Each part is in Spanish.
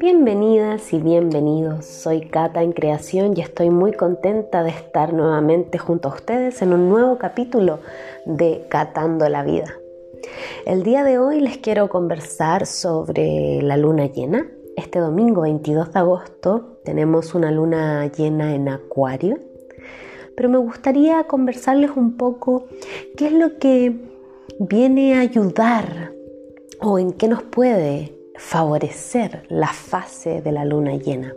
Bienvenidas y bienvenidos, soy Cata en Creación y estoy muy contenta de estar nuevamente junto a ustedes en un nuevo capítulo de Catando la Vida. El día de hoy les quiero conversar sobre la luna llena. Este domingo 22 de agosto tenemos una luna llena en Acuario, pero me gustaría conversarles un poco qué es lo que viene a ayudar o en qué nos puede favorecer la fase de la luna llena.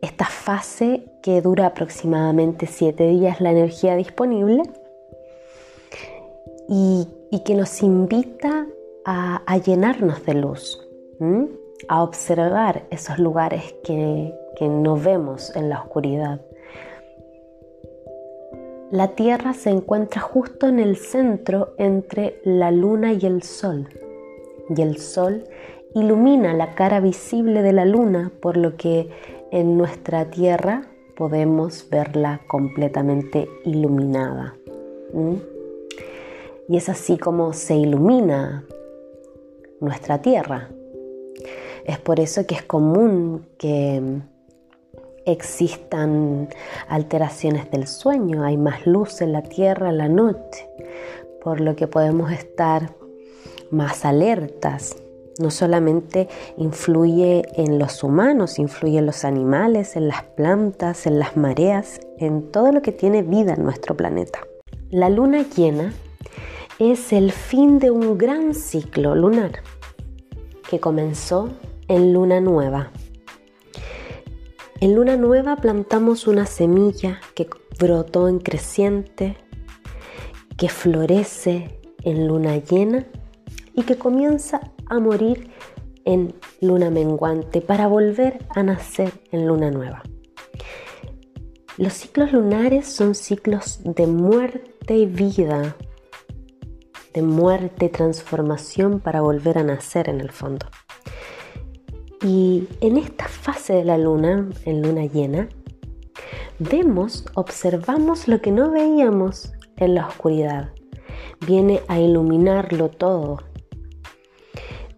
Esta fase que dura aproximadamente 7 días la energía disponible y, que nos invita a, llenarnos de luz, a observar esos lugares que, que no vemos en la oscuridad. La Tierra se encuentra justo en el centro entre la Luna y el Sol y el sol ilumina la cara visible de la luna, por lo que en nuestra tierra podemos verla completamente iluminada. Y es así como se ilumina nuestra tierra. Es por eso que es común que existan alteraciones del sueño, hay más luz en la tierra en la noche, por lo que podemos estar más alertas. No solamente influye en los humanos, influye en los animales, en las plantas, en las mareas, en todo lo que tiene vida en nuestro planeta. La luna llena es el fin de un gran ciclo lunar que comenzó en luna nueva. En luna nueva plantamos una semilla que brotó en creciente, que florece en luna llena y que comienza a morir en luna menguante para volver a nacer en luna nueva. Los ciclos lunares son ciclos de muerte y vida, de muerte y transformación para volver a nacer en el fondo. Y en esta fase de la luna, en luna llena, vemos, observamos lo que no veíamos en la oscuridad. Viene a iluminarlo todo,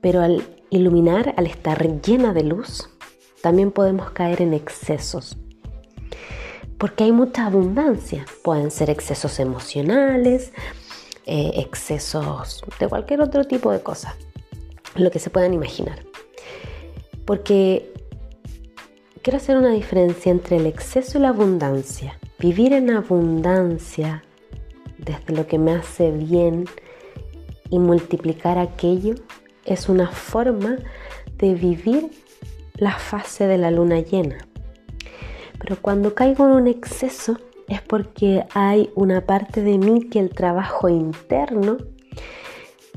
pero al iluminar, al estar llena de luz, también podemos caer en excesos. Porque hay mucha abundancia. Pueden ser excesos emocionales, eh, excesos de cualquier otro tipo de cosas. Lo que se puedan imaginar. Porque quiero hacer una diferencia entre el exceso y la abundancia. Vivir en abundancia desde lo que me hace bien y multiplicar aquello es una forma de vivir la fase de la luna llena. Pero cuando caigo en un exceso es porque hay una parte de mí que el trabajo interno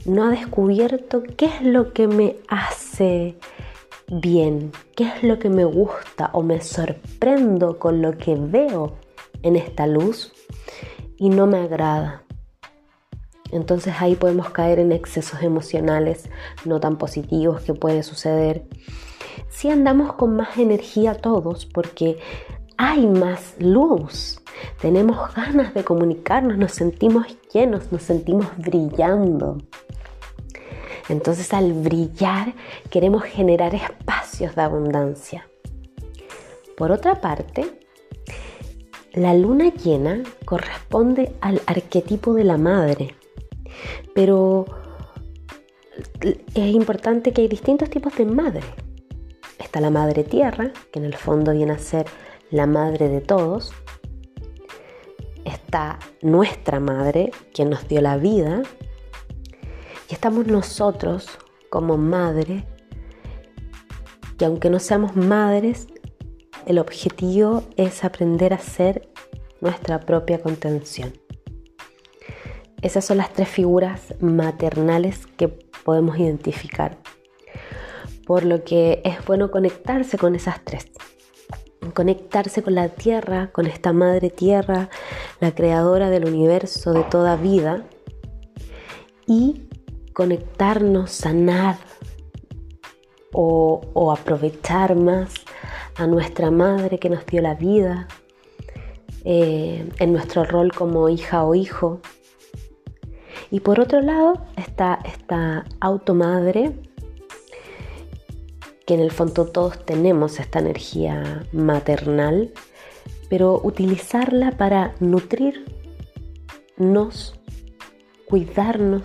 no ha descubierto qué es lo que me hace bien, qué es lo que me gusta o me sorprendo con lo que veo en esta luz y no me agrada. Entonces ahí podemos caer en excesos emocionales no tan positivos que puede suceder. Si andamos con más energía todos porque hay más luz, tenemos ganas de comunicarnos, nos sentimos llenos, nos sentimos brillando. Entonces al brillar queremos generar espacios de abundancia. Por otra parte, la luna llena corresponde al arquetipo de la madre. Pero es importante que hay distintos tipos de madre. Está la madre tierra, que en el fondo viene a ser la madre de todos. Está nuestra madre, quien nos dio la vida. Y estamos nosotros como madre, que aunque no seamos madres, el objetivo es aprender a ser nuestra propia contención. Esas son las tres figuras maternales que podemos identificar. Por lo que es bueno conectarse con esas tres. Conectarse con la tierra, con esta madre tierra, la creadora del universo, de toda vida. Y conectarnos, sanar o, aprovechar más a nuestra madre que nos dio la vida, eh, en nuestro rol como hija o hijo, y por otro lado está esta automadre que en el fondo todos tenemos esta energía maternal, pero utilizarla para nutrirnos, cuidarnos,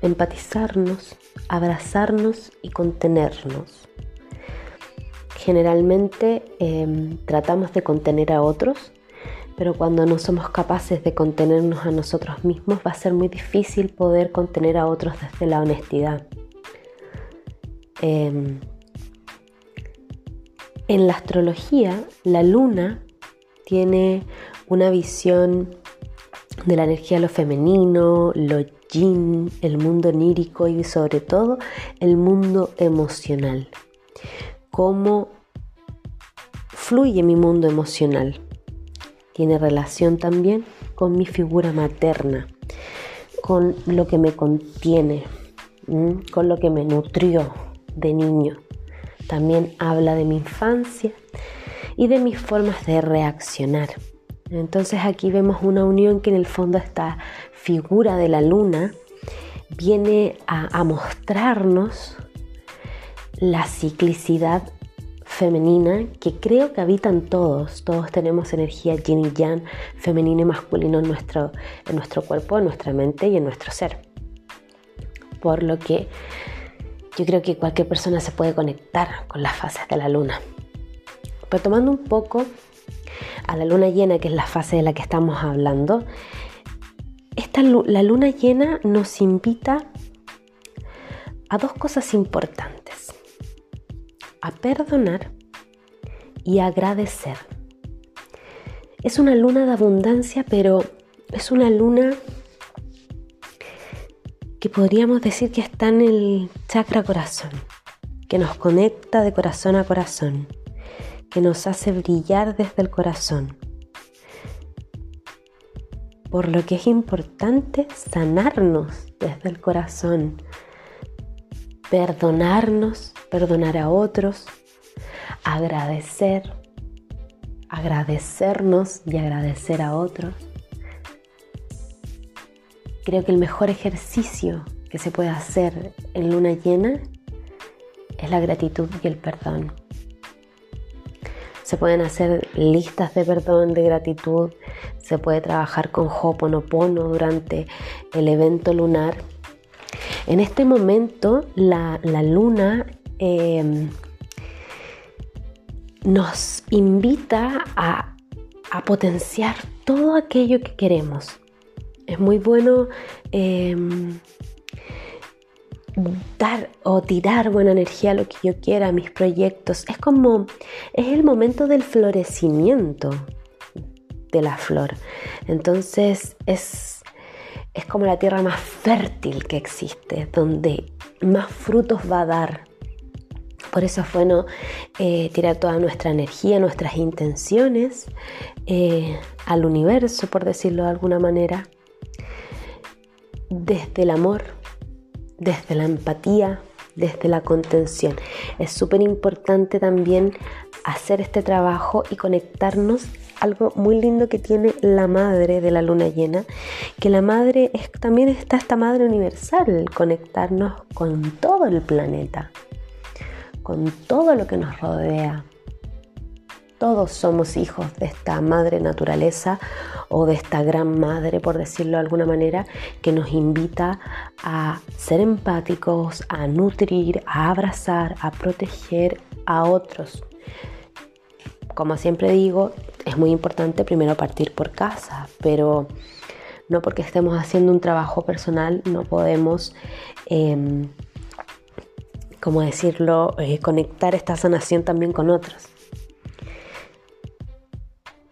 empatizarnos, abrazarnos y contenernos. Generalmente em, tratamos de contener a otros, pero cuando no somos capaces de contenernos a nosotros mismos va a ser muy difícil poder contener a otros desde la honestidad. Em, en la astrología, la luna tiene una visión de la energía lo femenino, lo yin, el mundo onírico y sobre todo el mundo emocional. Cómo fluye mi mundo emocional. Tiene relación también con mi figura materna, con lo que me contiene, con lo que me nutrió de niño también habla de mi infancia y de mis formas de reaccionar. Entonces aquí vemos una unión que en el fondo esta figura de la luna viene a, mostrarnos la ciclicidad femenina que creo que habitan todos. Todos tenemos energía yin y yang, femenino y masculino en nuestro, en nuestro cuerpo, en nuestra mente y en nuestro ser. Por lo que yo creo que cualquier persona se puede conectar con las fases de la luna. Pero tomando un poco a la luna llena, que es la fase de la que estamos hablando, esta, la luna llena nos invita a dos cosas importantes. A perdonar y agradecer. Es una luna de abundancia, pero es una luna que podríamos decir que está en el chakra corazón, que nos conecta de corazón a corazón, que nos hace brillar desde el corazón. Por lo que es importante sanarnos desde el corazón, perdonarnos, perdonar a otros, agradecer, agradecernos y agradecer a otros Creo que el mejor ejercicio que se puede hacer en luna llena es la gratitud y el perdón. Se pueden hacer listas de perdón, de gratitud, se puede trabajar con Hoponopono durante el evento lunar. En este momento la, luna em, nos invita a, a potenciar todo aquello que queremos es muy bueno em, dar o tirar buena energía a lo que yo quiera, a mis proyectos. Es como, es el momento del florecimiento de la flor. Entonces es, es como la tierra más fértil que existe, donde más frutos va a dar. Por eso es bueno eh, tirar toda nuestra energía, nuestras intenciones eh, al universo, por decirlo de alguna manera desde el amor, desde la empatía, desde la contención. Es súper importante también hacer este trabajo y conectarnos algo muy lindo que tiene la madre de la luna llena, que la madre es, también está esta madre universal, conectarnos con todo el planeta, con todo lo que nos rodea, todos somos hijos de esta madre naturaleza o de esta gran madre, por decirlo de alguna manera, que nos invita a ser empáticos, a nutrir, a abrazar, a proteger a otros. Como siempre digo, muy importante primero partir por casa, pero no porque estemos haciendo un trabajo personal no podemos, em, como decirlo, eh, conectar esta sanación también con otros.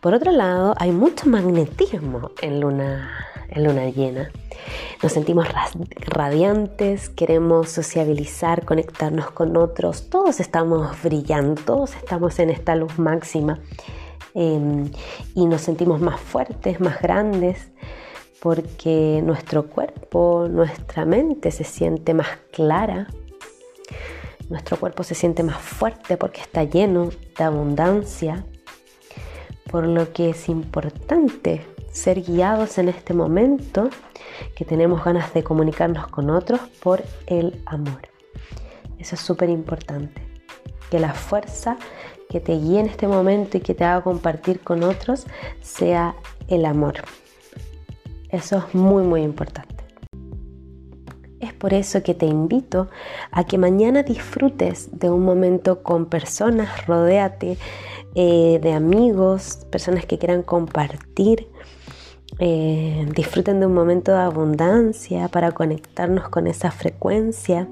Por otro lado, hay mucho magnetismo en luna, en luna llena. Nos sentimos radiantes, queremos sociabilizar, conectarnos con otros, todos estamos brillando, todos estamos en esta luz máxima em, y nos sentimos más fuertes, más grandes, porque nuestro cuerpo, nuestra mente se siente más clara, nuestro cuerpo se siente más fuerte porque está lleno de abundancia por lo que es importante ser guiados en este momento que tenemos ganas de comunicarnos con otros por el amor. Eso es súper importante. que la fuerza que te guíe en este momento y que te haga compartir con otros sea el amor. Eso es muy muy importante. Es por eso que te invito a que mañana disfrutes de un momento con personas, rodéate eh, de amigos, personas que quieran compartir, eh, disfruten de un momento de abundancia para conectarnos con esa frecuencia.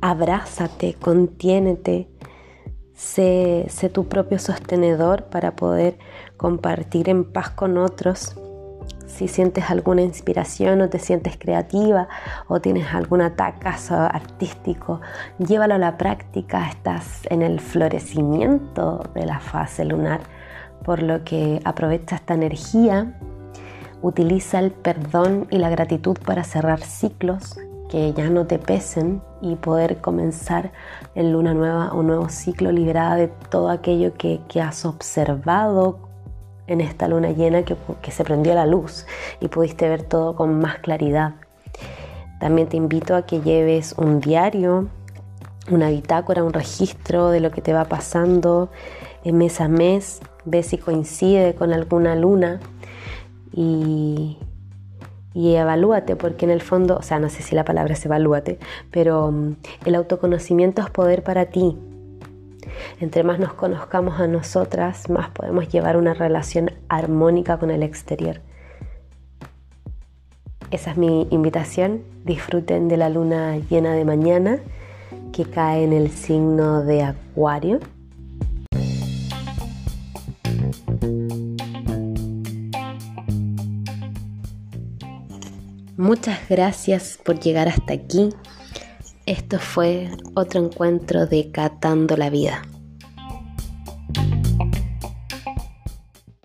Abrázate, contiénete, sé, tu propio sostenedor para poder compartir en paz con otros. Si sientes alguna inspiración o te sientes creativa o tienes algún atacazo artístico, llévalo a la práctica, estás en el florecimiento de la fase lunar, por lo que aprovecha esta energía, utiliza el perdón y la gratitud para cerrar ciclos que ya no te pesen y poder comenzar en luna nueva un nuevo ciclo liberada de todo aquello que, que has observado en esta luna llena que, se prendió la luz y pudiste ver todo con más claridad. También te invito a que lleves un diario, una bitácora, un registro de lo que te va pasando mes a mes, ve si coincide con alguna luna y, y evalúate, porque en el fondo, o sea, no sé si la palabra es evalúate, pero mm, el autoconocimiento es poder para ti. Entre más nos conozcamos a nosotras, más podemos llevar una relación armónica con el exterior. Esa es mi invitación. Disfruten de la luna llena de mañana que cae en el signo de Acuario. Muchas gracias por llegar hasta aquí. Esto fue otro encuentro de Catando la Vida.